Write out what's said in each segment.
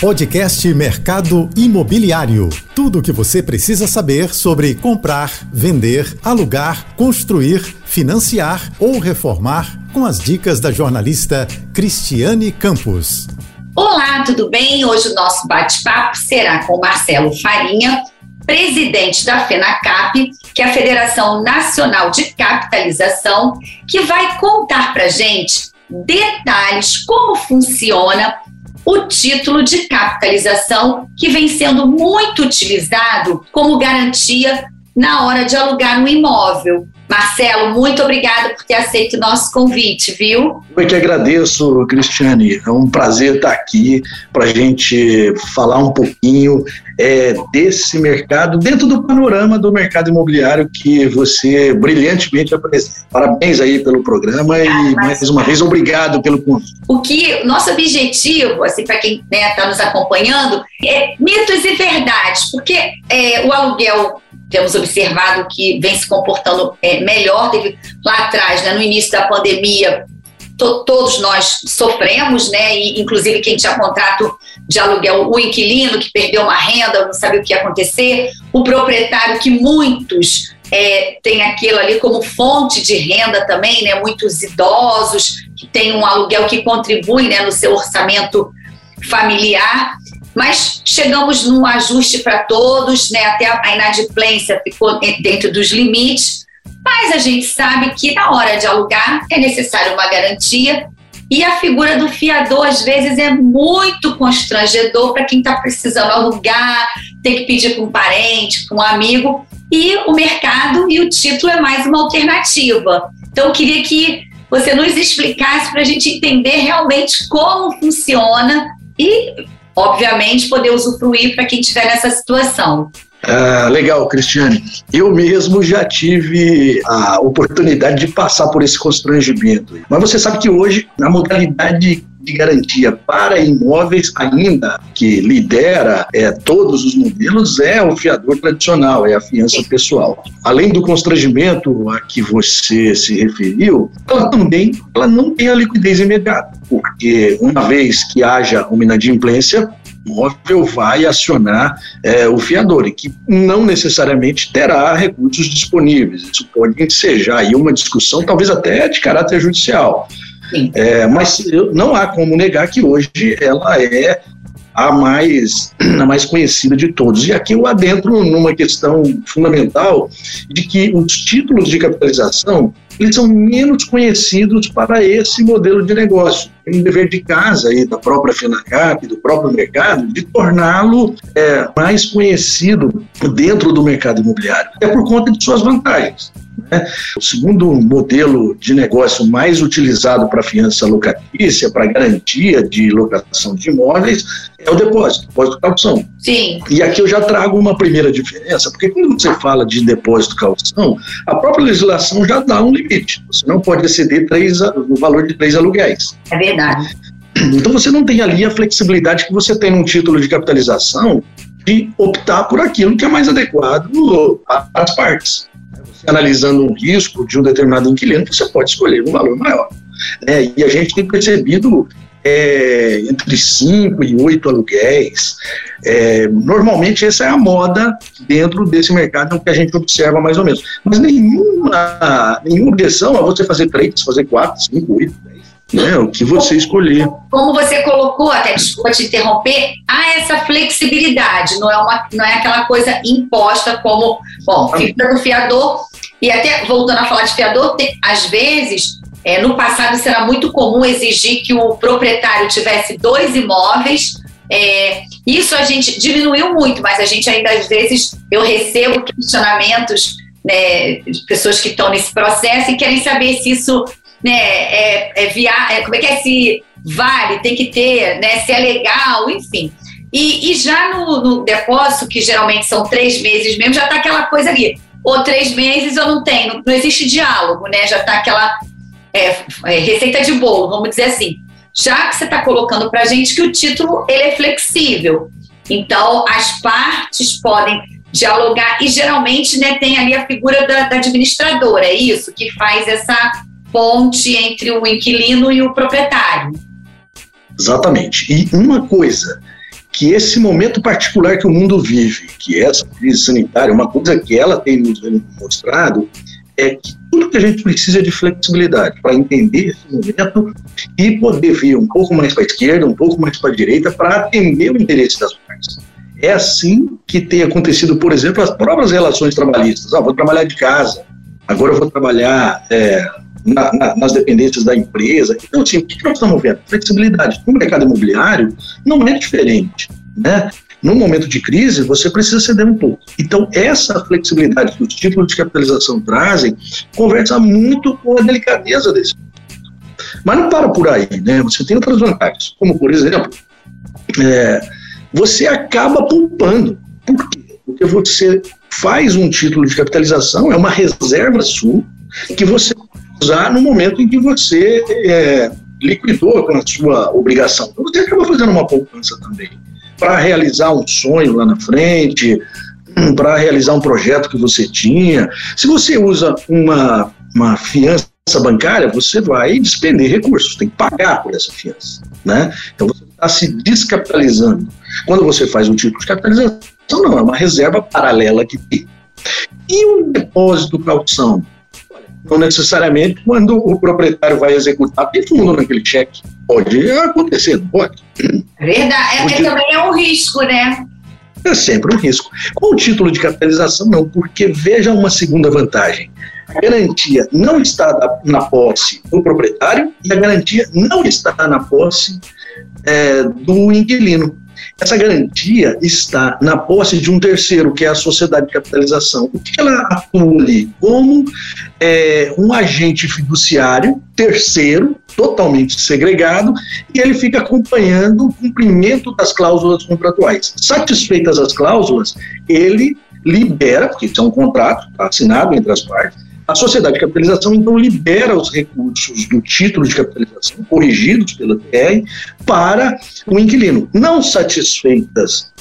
Podcast Mercado Imobiliário. Tudo o que você precisa saber sobre comprar, vender, alugar, construir, financiar ou reformar com as dicas da jornalista Cristiane Campos. Olá, tudo bem? Hoje o nosso bate-papo será com Marcelo Farinha, presidente da FENACAP, que é a Federação Nacional de Capitalização, que vai contar para gente detalhes como funciona o título de capitalização, que vem sendo muito utilizado como garantia na hora de alugar um imóvel. Marcelo, muito obrigada por ter aceito o nosso convite, viu? Eu que agradeço, Cristiane. É um prazer estar aqui para a gente falar um pouquinho é, desse mercado, dentro do panorama do mercado imobiliário que você brilhantemente apresenta. Parabéns aí pelo programa e ah, mais uma vez obrigado pelo convite. O que nosso objetivo, assim, para quem está né, tá nos acompanhando, é mitos e verdades, porque é, o aluguel temos observado que vem se comportando é, melhor. Teve lá atrás, né, no início da pandemia, to, todos nós sofremos, né? E, inclusive quem tinha contrato de aluguel, o inquilino que perdeu uma renda, não sabia o que ia acontecer, o proprietário que muitos é, tem aquilo ali como fonte de renda também, né? Muitos idosos que têm um aluguel que contribui né, no seu orçamento familiar mas chegamos num ajuste para todos, né? até a inadimplência ficou dentro dos limites, mas a gente sabe que na hora de alugar é necessário uma garantia e a figura do fiador às vezes é muito constrangedor para quem está precisando alugar, tem que pedir para um parente, para um amigo, e o mercado e o título é mais uma alternativa. Então eu queria que você nos explicasse para a gente entender realmente como funciona e obviamente, poder usufruir para quem estiver nessa situação. Ah, legal, Cristiane. Eu mesmo já tive a oportunidade de passar por esse constrangimento. Mas você sabe que hoje, na modalidade de garantia para imóveis ainda que lidera é, todos os modelos é o fiador tradicional, é a fiança pessoal. Além do constrangimento a que você se referiu, ela também ela não tem a liquidez imediata, porque uma vez que haja uma inadimplência, imóvel vai acionar é, o fiador, e que não necessariamente terá recursos disponíveis. Isso pode ser já aí uma discussão, talvez até de caráter judicial. É, mas não há como negar que hoje ela é a mais, a mais conhecida de todos. E aqui eu adentro numa questão fundamental de que os títulos de capitalização eles são menos conhecidos para esse modelo de negócio. Tem um dever de casa aí da própria FENACAP, do próprio mercado, de torná-lo é, mais conhecido dentro do mercado imobiliário. É por conta de suas vantagens. Né? O segundo modelo de negócio mais utilizado para fiança locatícia, para garantia de locação de imóveis, é o depósito, depósito calção. Sim. E aqui eu já trago uma primeira diferença, porque quando você fala de depósito calção, a própria legislação já dá um limite. Você não pode exceder três, o valor de três aluguéis. É verdade. Então você não tem ali a flexibilidade que você tem num título de capitalização de optar por aquilo que é mais adequado as partes analisando um risco de um determinado inquilino, você pode escolher um valor maior. É, e a gente tem percebido é, entre 5 e 8 aluguéis. É, normalmente essa é a moda dentro desse mercado que a gente observa mais ou menos. Mas nenhuma, nenhuma objeção a você fazer 3, fazer 4, 5, 8, 10. Né, o que você escolher. Como você colocou, até desculpa te interromper, há essa flexibilidade, não é, uma, não é aquela coisa imposta como, bom, fica do fiador, e até voltando a falar de fiador, tem, às vezes, é, no passado será muito comum exigir que o proprietário tivesse dois imóveis. É, isso a gente diminuiu muito, mas a gente ainda às vezes eu recebo questionamentos né, de pessoas que estão nesse processo e querem saber se isso né, é, é, via, é como é que é se vale, tem que ter, né, se é legal, enfim. E, e já no, no, depósito, que geralmente são três meses mesmo, já está aquela coisa ali ou três meses eu não tenho. Não, existe diálogo, né? Já está aquela é, é, receita de bolo, vamos dizer assim. Já que você está colocando para a gente que o título ele é flexível. Então, as partes podem dialogar e geralmente né, tem ali a figura da, da administradora, é isso? Que faz essa ponte entre o inquilino e o proprietário. Exatamente. E uma coisa que esse momento particular que o mundo vive, que é essa crise sanitária, uma coisa que ela tem nos mostrado é que tudo que a gente precisa é de flexibilidade para entender esse momento e poder vir um pouco mais para a esquerda, um pouco mais para a direita, para atender o interesse das partes. É assim que tem acontecido, por exemplo, as próprias relações trabalhistas. Ah, vou trabalhar de casa, agora eu vou trabalhar é, na, na, nas dependências da empresa. Então, assim, o que nós estamos vendo? Flexibilidade. No mercado imobiliário não é diferente. Né? No momento de crise, você precisa ceder um pouco. Então, essa flexibilidade que os títulos de capitalização trazem conversa muito com a delicadeza desse. Mas não para por aí, né? Você tem outras vantagens, como, por exemplo, é, você acaba poupando. Por quê? Porque você faz um título de capitalização, é uma reserva sua, que você usar no momento em que você é, liquidou com a sua obrigação. Então, você acaba fazendo uma poupança também para realizar um sonho lá na frente, hum, para realizar um projeto que você tinha. Se você usa uma, uma fiança bancária, você vai despender recursos, tem que pagar por essa fiança. Né? Então você está se descapitalizando. Quando você faz um tipo de capitalização, não, é uma reserva paralela que tem. E um depósito calção? Não necessariamente quando o proprietário vai executar, tem fundo naquele cheque. Pode acontecer, não pode? Verdade, é, também é um risco, né? É sempre um risco. Com o título de capitalização, não, porque veja uma segunda vantagem. A garantia não está na posse do proprietário e a garantia não está na posse é, do inquilino. Essa garantia está na posse de um terceiro, que é a sociedade de capitalização. O que ela atua ali? Como é, um agente fiduciário, terceiro, totalmente segregado, e ele fica acompanhando o cumprimento das cláusulas contratuais. Satisfeitas as cláusulas, ele libera, porque isso é um contrato tá assinado entre as partes, a sociedade de capitalização, então, libera os recursos do título de capitalização, corrigidos pela TR, para o inquilino. Não satisfeitas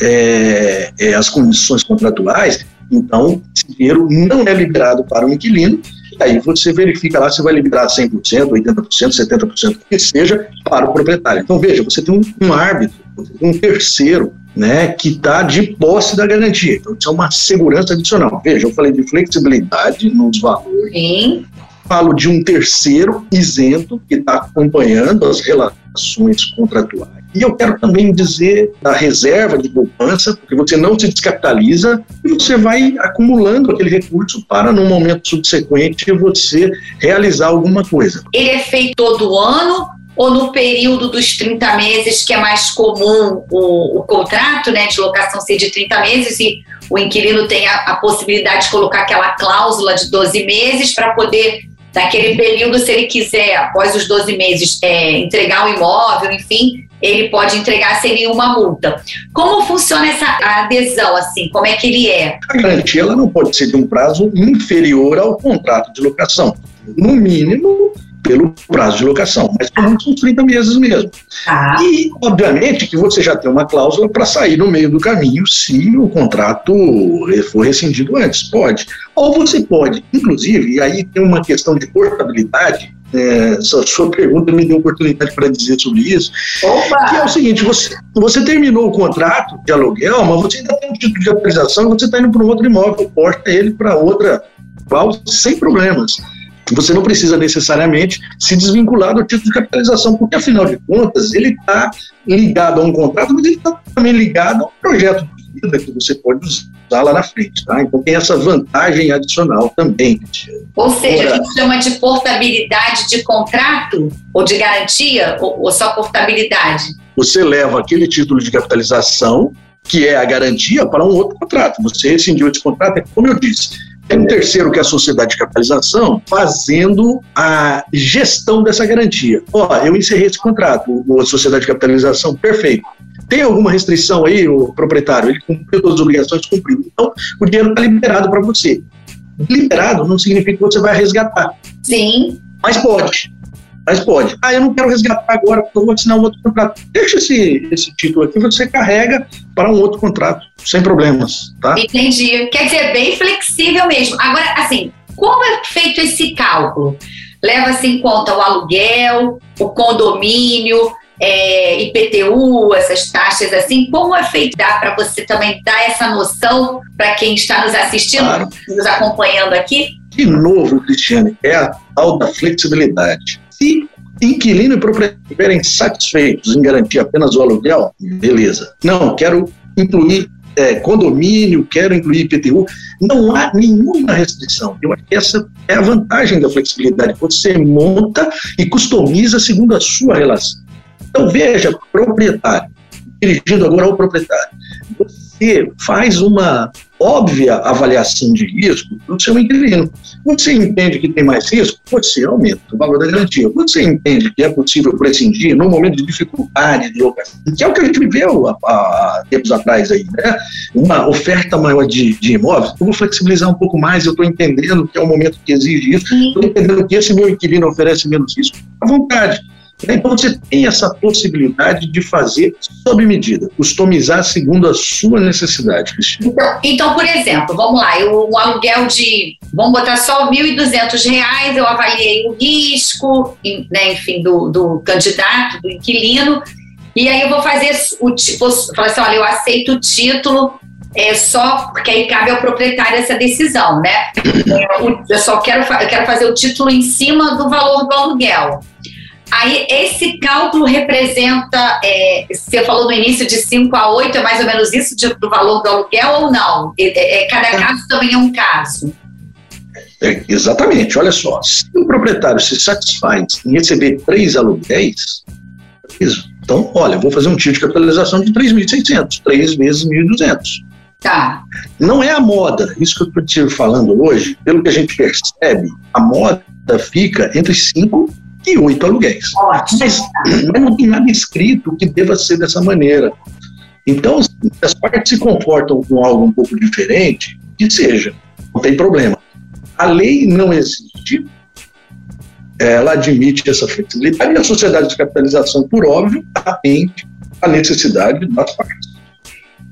é, é, as condições contratuais, então, esse dinheiro não é liberado para o inquilino, e aí você verifica lá se vai liberar 100%, 80%, 70%, que seja, para o proprietário. Então, veja, você tem um, um árbitro, um terceiro né, que está de posse da garantia. Então, isso é uma segurança adicional. Veja, eu falei de flexibilidade nos valores. Sim. Falo de um terceiro isento que está acompanhando as relações contratuais. E eu quero também dizer da reserva de poupança, porque você não se descapitaliza e você vai acumulando aquele recurso para, no momento subsequente, você realizar alguma coisa. Ele é feito todo ano ou no período dos 30 meses, que é mais comum o, o contrato né, de locação ser de 30 meses e o inquilino tem a, a possibilidade de colocar aquela cláusula de 12 meses para poder, naquele período, se ele quiser, após os 12 meses, é, entregar o imóvel, enfim, ele pode entregar sem nenhuma multa. Como funciona essa adesão, assim? Como é que ele é? A garantia ela não pode ser de um prazo inferior ao contrato de locação. No mínimo, pelo prazo de locação, mas por são 30 meses mesmo. Ah. E, obviamente, que você já tem uma cláusula para sair no meio do caminho se o contrato for rescindido antes. Pode. Ou você pode, inclusive, e aí tem uma questão de portabilidade, é, sua pergunta me deu oportunidade para dizer sobre isso. Opa. Que é o seguinte: você, você terminou o contrato de aluguel, mas você ainda tem um título de autorização, você está indo para um outro imóvel, porta ele para outra cláusula sem problemas você não precisa necessariamente se desvincular do título de capitalização, porque afinal de contas ele está ligado a um contrato, mas ele está também ligado a um projeto de vida que você pode usar lá na frente, tá? Então tem essa vantagem adicional também. Ou seja, Agora, a gente chama de portabilidade de contrato ou de garantia ou, ou só portabilidade? Você leva aquele título de capitalização que é a garantia para um outro contrato. Você rescindiu esse contrato, é como eu disse, tem um terceiro, que é a sociedade de capitalização, fazendo a gestão dessa garantia. Ó, eu encerrei esse contrato, a sociedade de capitalização, perfeito. Tem alguma restrição aí, o proprietário? Ele cumpriu todas as obrigações, cumpriu. Então, o dinheiro está liberado para você. Liberado não significa que você vai resgatar. Sim. Mas pode. Mas pode. Ah, eu não quero resgatar agora, porque eu vou assinar um outro contrato. Deixa esse, esse título aqui, você carrega para um outro contrato, sem problemas, tá? Entendi. Quer dizer, bem flexível mesmo. Agora, assim, como é feito esse cálculo? Leva-se em conta o aluguel, o condomínio, é, IPTU, essas taxas assim, como é feito? Dá para você também dar essa noção para quem está nos assistindo, claro. nos acompanhando aqui? De novo, Cristiane, é a tal da flexibilidade. Se inquilino e proprietário estiverem satisfeitos em garantir apenas o aluguel, beleza. Não, quero incluir é, condomínio, quero incluir IPTU. Não há nenhuma restrição. Eu acho que essa é a vantagem da flexibilidade. Você monta e customiza segundo a sua relação. Então, veja, proprietário, dirigindo agora ao proprietário, você faz uma óbvia avaliação de risco do seu inquilino. Você entende que tem mais risco? Você aumenta o valor da garantia. Você entende que é possível prescindir num momento de dificuldade de locação, que é o que a gente viveu há, há tempos atrás aí, né? Uma oferta maior de, de imóveis. Eu vou flexibilizar um pouco mais, eu estou entendendo que é o momento que exige isso, estou entendendo que esse meu inquilino oferece menos risco. À vontade. Então você tem essa possibilidade de fazer sob medida, customizar segundo a sua necessidade, Cristina. Então, então por exemplo, vamos lá, eu, um aluguel de, vamos botar só R$ 1.200, eu avaliei o risco, né, enfim, do, do candidato, do inquilino, e aí eu vou fazer o tipo, falar assim, olha, eu aceito o título é só porque aí cabe ao proprietário essa decisão, né? Eu só quero, eu quero fazer o título em cima do valor do aluguel. Aí, esse cálculo representa, é, você falou no início de 5 a 8, é mais ou menos isso de, do valor do aluguel ou não? É, é, cada caso também é um caso. É, exatamente, olha só. Se o proprietário se satisfaz em receber três aluguéis, então, olha, vou fazer um tiro de capitalização de 3.600, três vezes 1.200. Tá. Não é a moda, isso que eu estou falando hoje, pelo que a gente percebe, a moda fica entre 5 e oito aluguéis. Mas, mas não tem nada escrito que deva ser dessa maneira. Então, se as partes se comportam com algo um pouco diferente, que seja, não tem problema. A lei não existe, ela admite essa flexibilidade e a sociedade de capitalização, por óbvio, atende à necessidade das partes.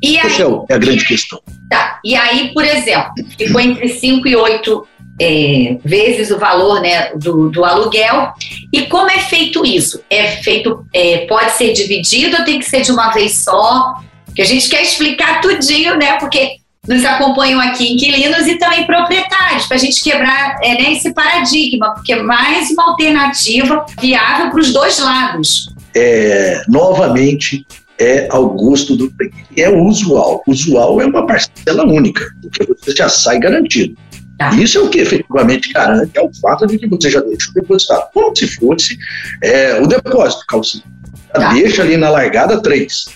E aí, Essa é a grande questão. Tá. E aí, por exemplo, ficou entre 5 e 8 é, vezes o valor né, do, do, aluguel. E como é feito isso? É feito, é, pode ser dividido ou tem que ser de uma vez só? Que a gente quer explicar tudinho, né? Porque nos acompanham aqui inquilinos e também proprietários, para a gente quebrar é, né, esse paradigma, porque é mais uma alternativa viável para os dois lados. É, novamente, é ao gosto do É o usual. O usual é uma parcela única, porque você já sai garantido. Tá. Isso é o que efetivamente garante é o fato de que você já deixa depositar como se fosse é, o depósito calcinha. Tá. Deixa ali na largada três.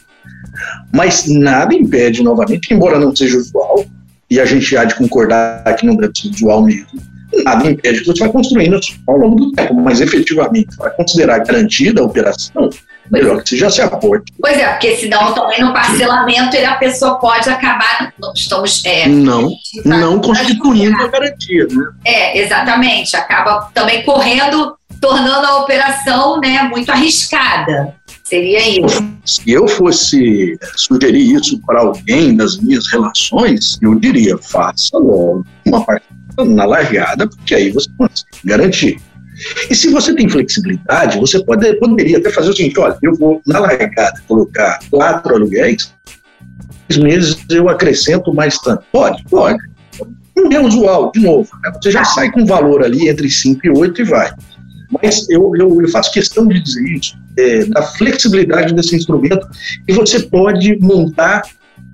Mas nada impede, novamente, embora não seja usual, e a gente há de concordar que não deve ser usual mesmo, nada impede que você vai construindo ao longo do tempo, mas efetivamente vai considerar garantida a operação, melhor que você já se aporte. Pois é, porque senão também no parcelamento a pessoa pode acabar, estamos... É, não, não constituindo a garantia, né? É, exatamente, acaba também correndo, tornando a operação né, muito arriscada. Seria isso. Se eu fosse sugerir isso para alguém das minhas relações, eu diria, faça logo uma parte na largada, porque aí você consegue garantir. E se você tem flexibilidade, você pode, poderia até fazer o seguinte: olha, eu vou na largada colocar quatro aluguéis, seis meses eu acrescento mais tanto. Pode, pode. Não é usual, de novo. Né? Você já sai com valor ali entre 5 e 8 e vai. Mas eu, eu, eu faço questão de dizer isso, é, da flexibilidade desse instrumento, e você pode montar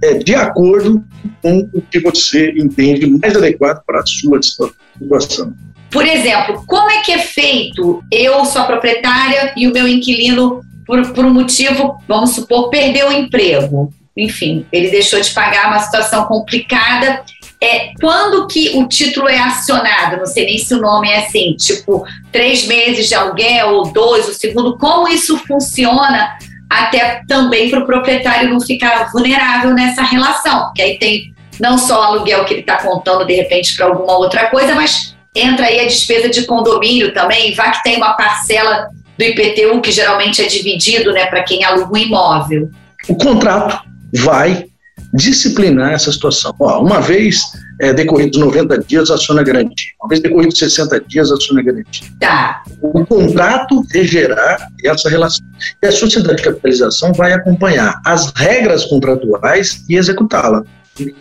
é, de acordo com o que você entende mais adequado para a sua situação. Por exemplo, como é que é feito? Eu sou proprietária e o meu inquilino, por, por um motivo, vamos supor, perdeu o emprego. Enfim, ele deixou de pagar uma situação complicada. É, quando que o título é acionado? Não sei nem se o nome é assim, tipo, três meses de aluguel ou dois, o segundo. Como isso funciona até também para o proprietário não ficar vulnerável nessa relação? Porque aí tem não só o aluguel que ele está contando de repente para alguma outra coisa, mas entra aí a despesa de condomínio também, vai que tem uma parcela do IPTU que geralmente é dividido né, para quem aluga um imóvel. O contrato vai disciplinar essa situação. Ó, uma vez é, decorridos 90 dias, aciona a garantia. Uma vez decorridos 60 dias, aciona garantia. Tá. O contrato regerá essa relação. E a sociedade de capitalização vai acompanhar as regras contratuais e executá-la.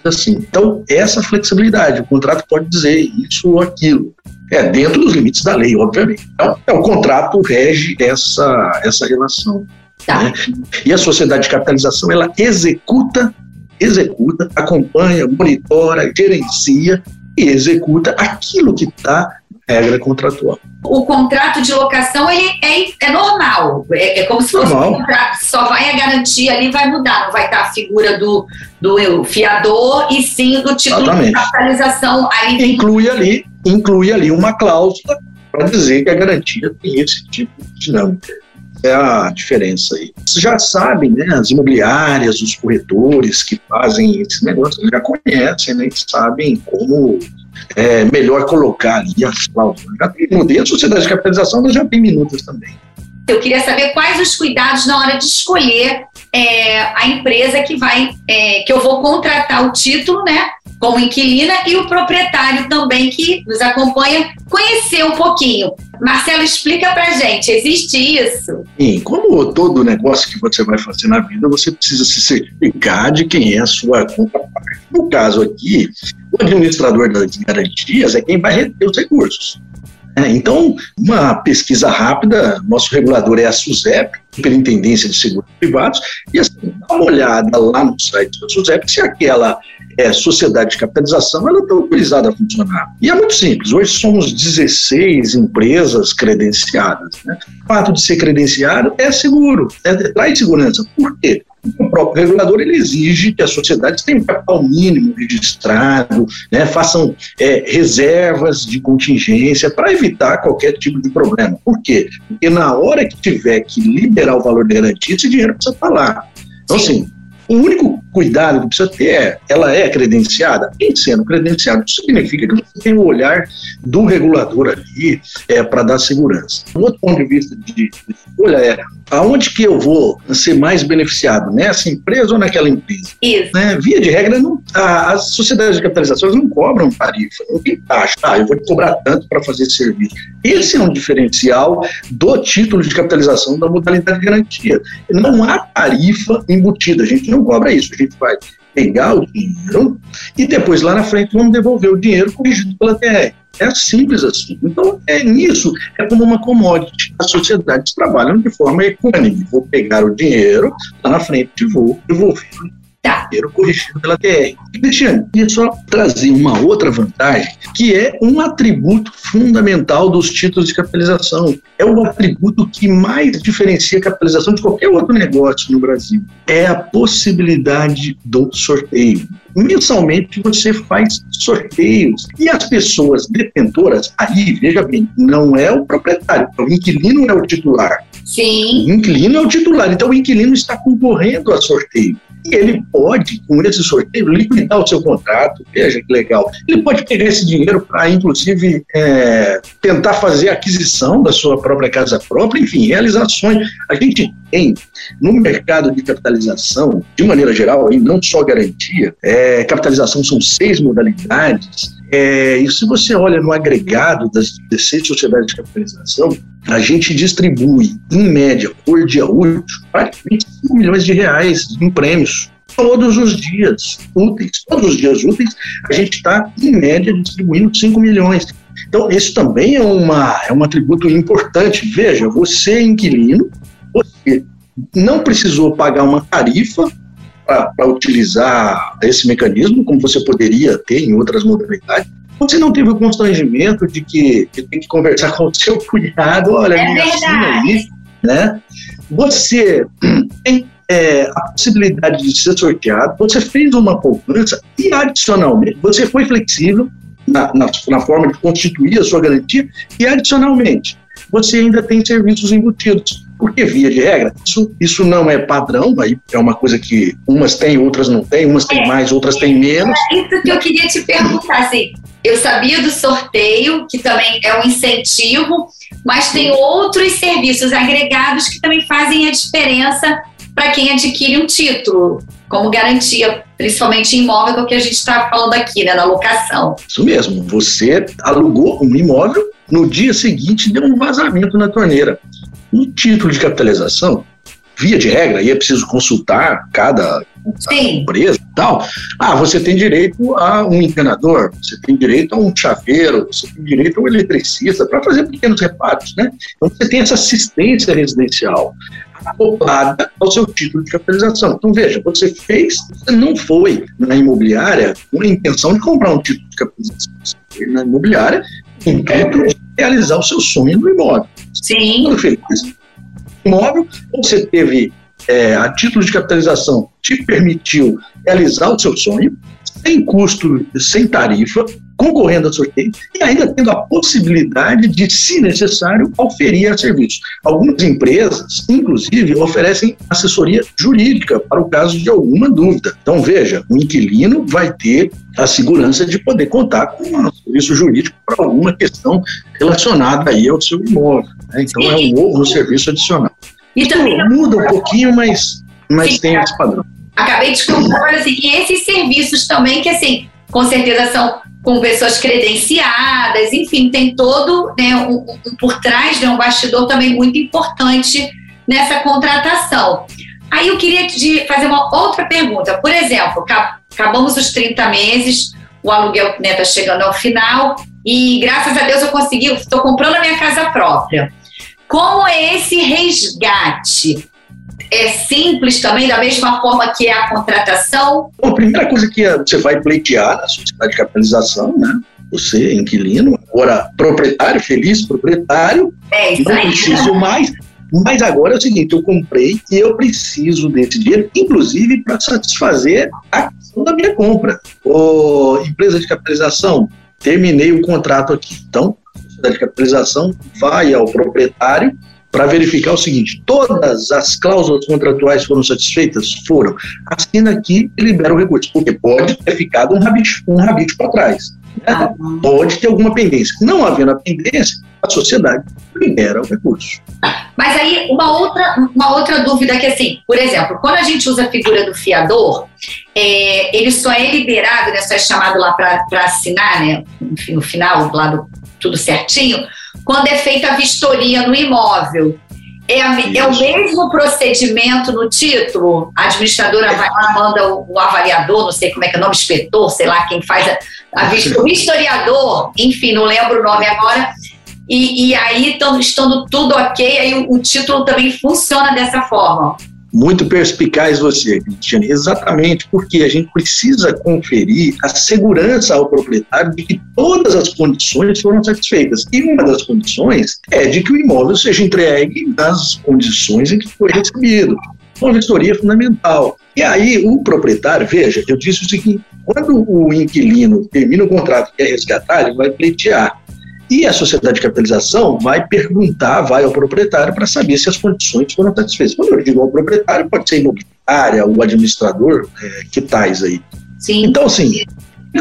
Assim. Então, essa flexibilidade, o contrato pode dizer isso ou aquilo. É dentro dos limites da lei, obviamente. Então, é, o contrato rege essa, essa relação. Tá. Né? E a sociedade de capitalização, ela executa executa, acompanha, monitora, gerencia e executa aquilo que está regra contratual. O contrato de locação ele é, é normal, é, é, como se fosse normal. um contrato, só vai a garantia ali, vai mudar, não vai estar a figura do, do fiador e sim do título Exatamente. de capitalização. Ali. Inclui ali, inclui ali uma cláusula para dizer que a garantia tem esse tipo de dinâmica é a diferença aí. Vocês já sabem, né? As imobiliárias, os corretores que fazem esse negócio, já conhecem, né? Sabem como é melhor colocar ali as cláusulas. Já tem dentro da sociedade de capitalização, mas já tem minutos também. Eu queria saber quais os cuidados na hora de escolher é, a empresa que vai, é, que eu vou contratar o título, né? Como inquilina e o proprietário também que nos acompanha conhecer um pouquinho. Marcelo, explica pra gente, existe isso? Sim, como todo negócio que você vai fazer na vida, você precisa se certificar de quem é a sua contraparte. No caso aqui, o administrador das garantias é quem vai reter os recursos. É, então, uma pesquisa rápida, nosso regulador é a SUSEP, Superintendência de Seguros Privados, e assim, dá uma olhada lá no site da SUSEP se aquela é, sociedade de capitalização ela está autorizada a funcionar. E é muito simples, hoje somos 16 empresas credenciadas. Né? O fato de ser credenciado é seguro, é, traz segurança. Por quê? O próprio regulador ele exige que as sociedades tenham capital mínimo registrado, né, façam é, reservas de contingência para evitar qualquer tipo de problema. Por quê? Porque na hora que tiver que liberar o valor de garantia, esse dinheiro precisa estar lá. Então, Sim. assim, o único cuidado que precisa ter é, ela é credenciada? Em sendo credenciada, isso significa que você tem o olhar do regulador ali é, para dar segurança. Um outro ponto de vista de, escolha é, aonde que eu vou ser mais beneficiado, nessa empresa ou naquela empresa? Isso. Né? Via de regra, não, a, as sociedades de capitalização não cobram tarifa, não tem taxa, tá, eu vou te cobrar tanto para fazer esse serviço. Esse é um diferencial do título de capitalização da modalidade de garantia. Não há tarifa embutida, a gente não cobra isso. A gente vai pegar o dinheiro e depois lá na frente vamos devolver o dinheiro corrigido pela TR. É simples assim. Então, é nisso, é como uma commodity. As sociedades trabalham de forma econômica. Vou pegar o dinheiro, lá na frente vou devolver inteiro corrigido pela TR. E, Cristiano, queria só trazer uma outra vantagem, que é um atributo fundamental dos títulos de capitalização. É o atributo que mais diferencia a capitalização de qualquer outro negócio no Brasil. É a possibilidade do sorteio. Mensalmente você faz sorteios. E as pessoas detentoras, aí, veja bem, não é o proprietário, o inquilino é o titular. Sim. O inquilino é o titular, então o inquilino está concorrendo a sorteio. E ele pode, com esse sorteio, liquidar o seu contrato. Veja que legal. Ele pode pegar esse dinheiro para, inclusive, é, tentar fazer aquisição da sua própria casa própria, enfim, realizações. A gente tem no mercado de capitalização, de maneira geral, aí, não só garantia, é, capitalização são seis modalidades. É, e se você olha no agregado das 16 sociedades de capitalização, a gente distribui, em média, por dia útil, praticamente 5 milhões de reais em prêmios. Todos os dias úteis, todos os dias úteis, a gente está, em média, distribuindo 5 milhões. Então, isso também é, uma, é um atributo importante. Veja, você, inquilino, você não precisou pagar uma tarifa para utilizar esse mecanismo, como você poderia ter em outras modalidades. Você não teve o constrangimento de que, tem que conversar com o seu cunhado, olha, é minha aí, né? Você tem é, a possibilidade de ser sorteado, você fez uma poupança e, adicionalmente, você foi flexível na, na, na forma de constituir a sua garantia e, adicionalmente, você ainda tem serviços embutidos. Porque, via de regra, isso, isso não é padrão, aí é uma coisa que umas têm, outras não têm, umas têm é, mais, outras têm menos. É isso que eu queria te perguntar, assim, eu sabia do sorteio, que também é um incentivo, mas tem outros serviços agregados que também fazem a diferença para quem adquire um título. como garantia, principalmente em imóvel, que é o que a gente está falando aqui, né, na locação. Isso mesmo, você alugou um imóvel, no dia seguinte deu um vazamento na torneira. Um título de capitalização, via de regra, aí é preciso consultar cada, empresa e tal. Ah, você tem direito a um encanador, você tem direito a um chaveiro, você tem direito a um eletricista para fazer pequenos reparos, né? Então você tem essa assistência residencial acoplada ao seu título de capitalização. Então, veja, você fez, você não foi na imobiliária com a intenção de comprar um título de capitalização. Você foi na imobiliária intuito de realizar o seu sonho do imóvel. Sim. Quando fez imóvel, você teve é, a título de capitalização, te permitiu realizar o seu sonho, sem custo, sem tarifa, concorrendo a sorteio e ainda tendo a possibilidade de, se necessário, oferir a serviço. Algumas empresas, inclusive, oferecem assessoria jurídica para o caso de alguma dúvida. Então, veja, o inquilino vai ter a segurança de poder contar com um serviço jurídico para alguma questão relacionada aí ao seu imóvel. Né? Então, é um novo serviço adicional. E também muda um pouquinho, mas, mas tem esse padrão. Acabei de contar, assim, e esses serviços também que, assim, com certeza são com pessoas credenciadas, enfim, tem todo né, um, um, por trás, né, um bastidor também muito importante nessa contratação. Aí eu queria te fazer uma outra pergunta. Por exemplo, acabamos os 30 meses, o aluguel está né, tá chegando ao final e graças a Deus eu consegui, estou comprando a minha casa própria. Como é esse resgate? É simples também, da mesma forma que é a contratação? Bom, a primeira coisa que você vai pleitear na sociedade de capitalização, né? Você, inquilino, agora proprietário, feliz proprietário, é, isso não aí. preciso mais. Mas agora é o seguinte, eu comprei e eu preciso desse dinheiro, inclusive para satisfazer a questão da minha compra. Ô, empresa de capitalização, terminei o contrato aqui. Então, a sociedade de capitalização vai ao proprietário para verificar o seguinte: todas as cláusulas contratuais foram satisfeitas? Foram. Assina aqui e libera o recurso, porque pode ter ficado um rabite, um rabite para trás. Né? Ah, pode ter alguma pendência. Não havendo a pendência, a sociedade libera o recurso. Mas aí, uma outra, uma outra dúvida que, assim, por exemplo, quando a gente usa a figura do fiador, é, ele só é liberado, né, só é chamado lá para assinar, né, no final, lá do tudo certinho, quando é feita a vistoria no imóvel. É, a, é, o mesmo procedimento no título? A administradora vai lá, manda o, o, avaliador, não sei como é que é o nome, inspetor, sei lá quem faz a, a vistoria, o historiador, enfim, não lembro o nome agora. E, e aí, tão, estando tudo ok, aí o, o título também funciona dessa forma. Muito perspicaz você, Cristiane. Exatamente, porque a gente precisa conferir a segurança ao proprietário de que todas as condições foram satisfeitas. E uma das condições é de que o imóvel seja entregue nas condições em que foi recebido. Uma vistoria fundamental. E aí, o proprietário, veja, eu disse o seguinte: quando o inquilino termina o contrato e quer resgatar, ele vai pleitear. E a sociedade de capitalização vai perguntar, vai ao proprietário para saber se as condições foram satisfeitas. Quando eu digo ao proprietário, pode ser imobiliária, o administrador, é, que tais aí. Sim. Então, assim,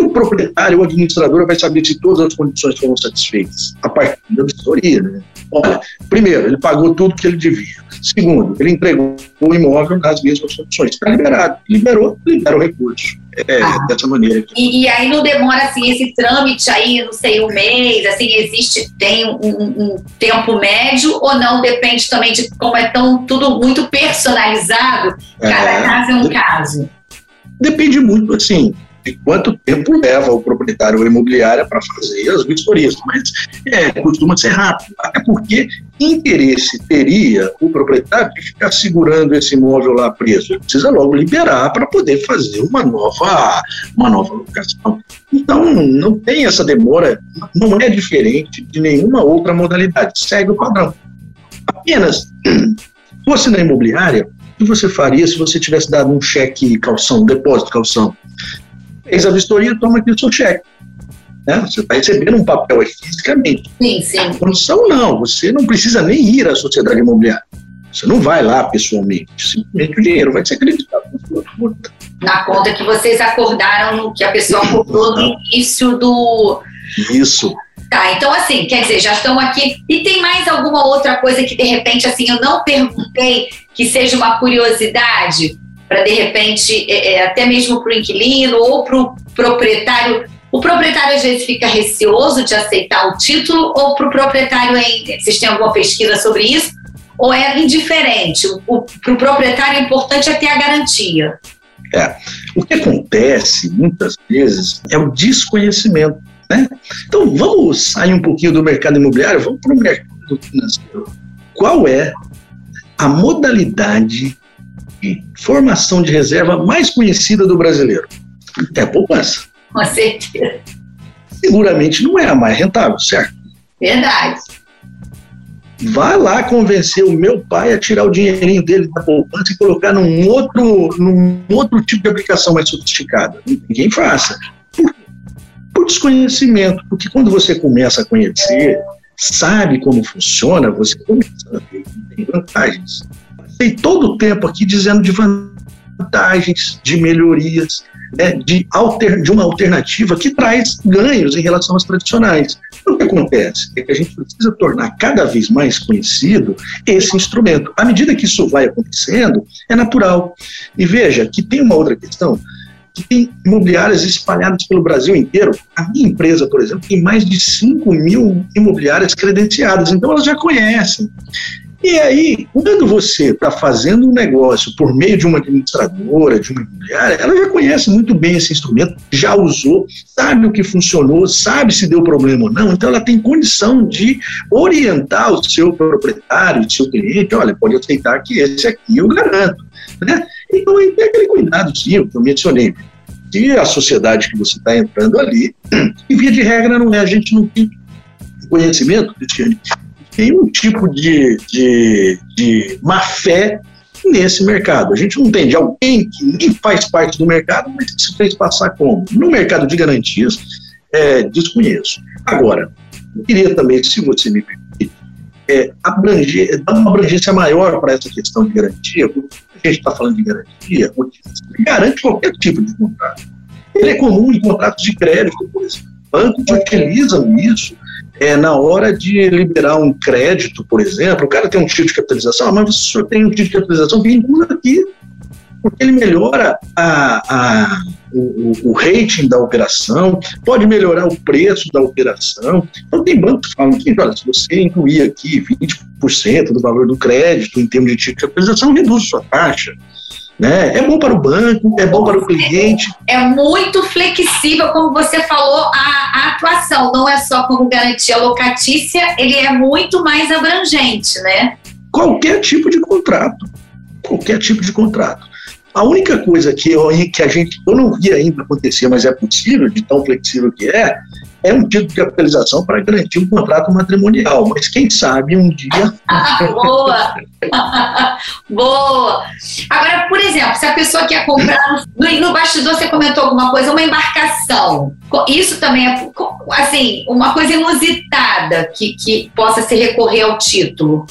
o proprietário, o administrador, vai saber se todas as condições foram satisfeitas a partir da vistoria. Né? Olha, primeiro, ele pagou tudo que ele devia. Segundo, ele entregou o imóvel nas mesmas condições. Está liberado. Liberou, libera o recurso. É, ah. dessa maneira. E, e, aí não demora assim esse trâmite aí, não sei, um mês, assim, existe, tem um, um, tempo médio ou não? Depende também de como é tão tudo muito personalizado, cada é, caso é um caso. Depende muito, assim, de quanto tempo leva o proprietário a imobiliária para fazer as vistorias, mas é, costuma ser rápido, até porque interesse teria o proprietário de ficar segurando esse imóvel lá preso? Ele precisa logo liberar para poder fazer uma nova, uma nova locação. Então, não tem essa demora, não é diferente de nenhuma outra modalidade, segue o padrão. Apenas, fosse na imobiliária, o que você faria se você tivesse dado um cheque calção, depósito calção? Fez a vistoria, toma aqui o seu cheque. Né? Você está recebendo um papel fisicamente. Sim, sim. A condição não, você não precisa nem ir à sociedade imobiliária. Você não vai lá pessoalmente, simplesmente o dinheiro vai ser acreditado na sua conta. Na conta que vocês acordaram, que a pessoa acordou no início do. Isso. Tá, então assim, quer dizer, já estão aqui. E tem mais alguma outra coisa que de repente assim eu não perguntei que seja uma curiosidade? Para de repente, é, é até mesmo para o inquilino ou para o proprietário. O proprietário às vezes fica receoso de aceitar o título, ou para o proprietário, é, vocês têm alguma pesquisa sobre isso? Ou é indiferente? Para o proprietário, o importante é ter a garantia. É. O que acontece muitas vezes é o desconhecimento. Né? Então, vamos sair um pouquinho do mercado imobiliário, vamos para o mercado financeiro. Qual é a modalidade de formação de reserva mais conhecida do brasileiro? É a poupança. Com certeza. Seguramente não é a mais rentável, certo? Verdade. Vai lá convencer o meu pai a tirar o dinheirinho dele da poupança e colocar num outro, num outro tipo de aplicação mais sofisticada. Ninguém faça. Por, Por desconhecimento. Porque quando você começa a conhecer, sabe como funciona, você começa a ver que tem vantagens. Passei todo o tempo aqui dizendo de vantagens, de melhorias, né, de, alter, de uma alternativa que traz ganhos em relação às tradicionais. O que acontece é que a gente precisa tornar cada vez mais conhecido esse instrumento. À medida que isso vai acontecendo, é natural. E veja que tem uma outra questão, que tem imobiliárias espalhadas pelo Brasil inteiro. A minha empresa, por exemplo, tem mais de 5 mil imobiliárias credenciadas, então elas já conhecem. E aí, quando você está fazendo um negócio por meio de uma administradora, de uma imobiliária, ela já conhece muito bem esse instrumento, já usou, sabe o que funcionou, sabe se deu problema ou não, então ela tem condição de orientar o seu proprietário, o seu cliente, olha, pode aceitar que esse aqui eu garanto. Né? Então aí tem aquele cuidado, sim, que eu mencionei. Se a sociedade que você está entrando ali, e via de regra não é, a gente não tem conhecimento, Cristiane, tem um tipo de, de, de má fé nesse mercado. A gente não tem de alguém que nem faz parte do mercado, mas que se fez passar como. No mercado de garantias, é, desconheço. Agora, eu queria também, se você me permite, é, abranger, dar uma abrangência maior para essa questão de garantia, porque a gente está falando de garantia, garante qualquer tipo de contrato. Ele é comum em contratos de crédito, por exemplo. Bancos utilizam isso é, na hora de liberar um crédito, por exemplo, o cara tem um título de capitalização, mas o senhor tem um título de capitalização, vincula aqui, porque ele melhora a, a, o, o, rating da operação, pode melhorar o preço da operação. Então, tem bancos que falam que, olha, se você incluir aqui 20% do valor do crédito em termos de título de capitalização, reduz sua taxa. Né? É bom para o banco, é bom para o cliente. É muito flexível, como você falou, a, a atuação. Não é só como garantia locatícia, ele é muito mais abrangente, né? Qualquer tipo de contrato. Qualquer tipo de contrato. A única coisa que, eu, que a gente, eu não vi ainda acontecer, mas é possível, de tão flexível que é, é um tipo de capitalização para garantir um contrato matrimonial. Mas quem sabe um dia. Boa! Boa! Agora, por exemplo, se a pessoa quer comprar. No, no bastidor você comentou alguma coisa, uma embarcação. Isso também é assim, uma coisa inusitada que, que possa se recorrer ao título.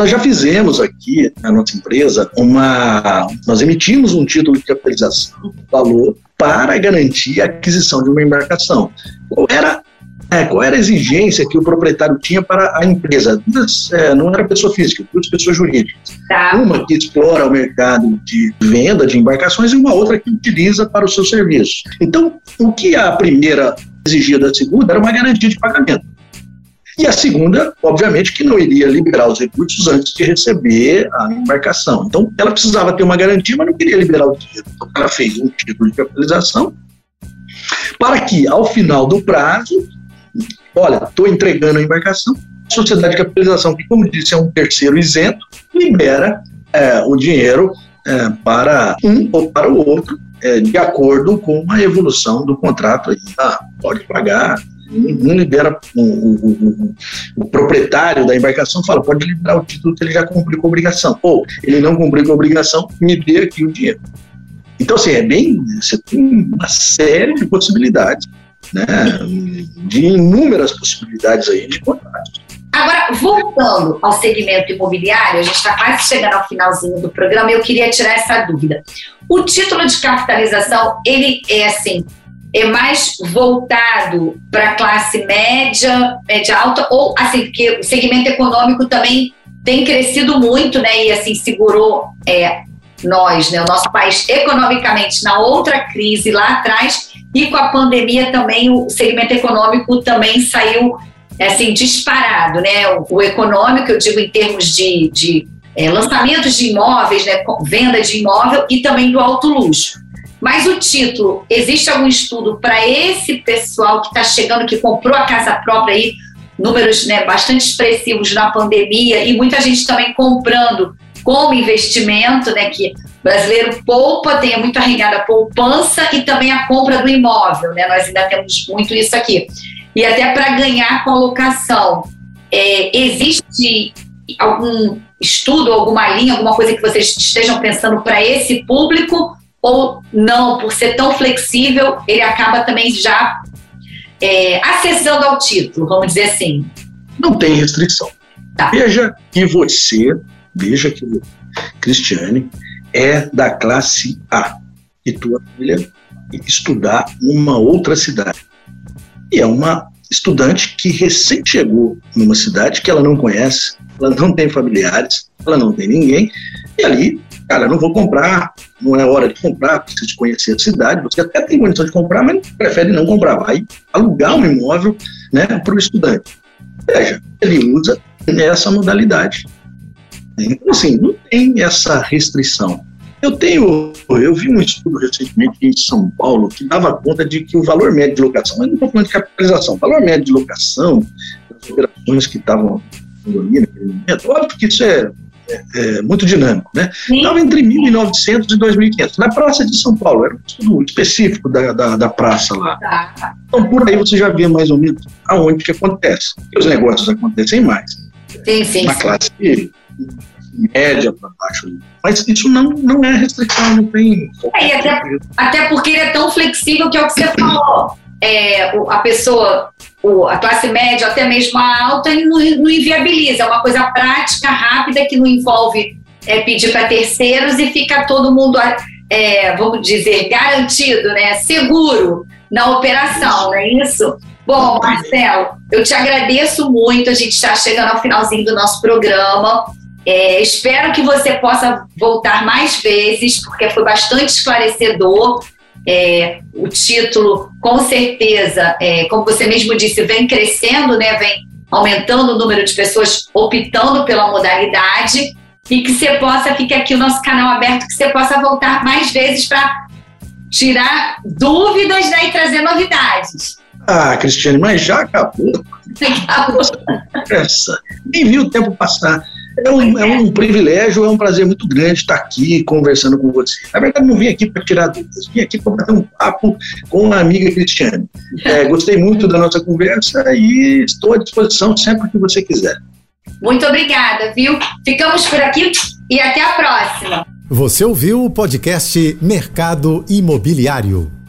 Nós já fizemos aqui na nossa empresa uma. Nós emitimos um título de capitalização, valor, para garantir a aquisição de uma embarcação. Qual era, é, qual era a exigência que o proprietário tinha para a empresa? É, não era pessoa física, duas pessoas jurídicas. Tá. Uma que explora o mercado de venda de embarcações e uma outra que utiliza para o seu serviço. Então, o que a primeira exigia da segunda era uma garantia de pagamento. E a segunda, obviamente, que não iria liberar os recursos antes de receber a embarcação. Então, ela precisava ter uma garantia, mas não queria liberar o dinheiro. Então, ela fez um título de capitalização para que, ao final do prazo, olha, estou entregando a embarcação, a sociedade de capitalização, que, como disse, é um terceiro isento, libera é, o dinheiro é, para um ou para o outro, é, de acordo com a evolução do contrato. Aí. Ah, pode pagar não libera o, o, o, o, proprietário da embarcação fala, pode liberar o título que ele já cumpriu com a obrigação. Ou ele não cumpriu com a obrigação, me dê aqui o dinheiro. Então, assim, é bem. Você tem uma série de possibilidades, né? De inúmeras possibilidades aí de contratos. Agora, voltando ao segmento imobiliário, a gente está quase chegando ao finalzinho do programa, eu queria tirar essa dúvida. O título de capitalização, ele é assim, é mais voltado para a classe média, média alta, ou assim, porque o segmento econômico também tem crescido muito, né? E assim, segurou é, nós, né, o nosso país economicamente na outra crise lá atrás e com a pandemia também o segmento econômico também saiu assim disparado, né? O, o econômico, eu digo em termos de, de é, lançamentos de imóveis, né, venda de imóvel e também do alto luxo. Mas o título, existe algum estudo para esse pessoal que está chegando, que comprou a casa própria aí, números né, bastante expressivos na pandemia e muita gente também comprando como investimento, né, que brasileiro poupa, tem muito arraigada a poupança e também a compra do imóvel, né, nós ainda temos muito isso aqui. E até para ganhar com a locação. É, existe algum estudo, alguma linha, alguma coisa que vocês estejam pensando para esse público ou não, por ser tão flexível, ele acaba também já é, acessando ao título, vamos dizer assim? Não tem restrição. Tá. Veja que você, veja que Cristiane é da classe A e tua filha estudar numa outra cidade. E é uma estudante que recém chegou numa cidade que ela não conhece, ela não tem familiares, ela não tem ninguém, e ali, cara, não vou comprar, não é hora de comprar, precisa conhecer a cidade, você até tem condição de comprar, mas prefere não comprar, vai alugar um imóvel né, para o estudante. Veja, ele usa essa modalidade. Então, assim, não tem essa restrição. Eu tenho, eu vi um estudo recentemente em São Paulo que dava conta de que o valor médio de locação, mas não estou falando de capitalização, o valor médio de locação das operações que estavam naquele momento, óbvio que isso é, é, muito dinâmico, né? Estava entre 1.900 e 2.500, na Praça de São Paulo, era um estudo específico da, da, da praça lá. Tá. Então, por aí você já vê mais ou menos aonde que acontece. E os negócios acontecem mais. Sim, sim. Na classe média para baixo. Mas isso não, não é restrição, não tem. É, até, até porque ele é tão flexível que é o que você falou. É, a pessoa, a classe média, até mesmo a alta, não, não inviabiliza. É uma coisa prática, rápida, que não envolve é, pedir para terceiros e fica todo mundo, é, vamos dizer, garantido, né? seguro na operação, não é isso? Bom, Marcelo, eu te agradeço muito. A gente está chegando ao finalzinho do nosso programa. É, espero que você possa voltar mais vezes, porque foi bastante esclarecedor. É, o título, com certeza, é, como você mesmo disse, vem crescendo, né, vem aumentando o número de pessoas optando pela modalidade e que você possa, fique aqui o nosso canal aberto, que você possa voltar mais vezes para tirar dúvidas né, e trazer novidades. Ah, Cristiane, mas já acabou. Acabou. Essa. Nem viu o tempo passar. É um, é um privilégio, é um prazer muito grande estar aqui conversando com você. Na verdade, não vim aqui para tirar dúvidas, vim aqui para bater um papo com a amiga Cristiane. É, gostei muito da nossa conversa e estou à disposição sempre que você quiser. Muito obrigada, viu? Ficamos por aqui e até a próxima. Você ouviu o podcast Mercado Imobiliário.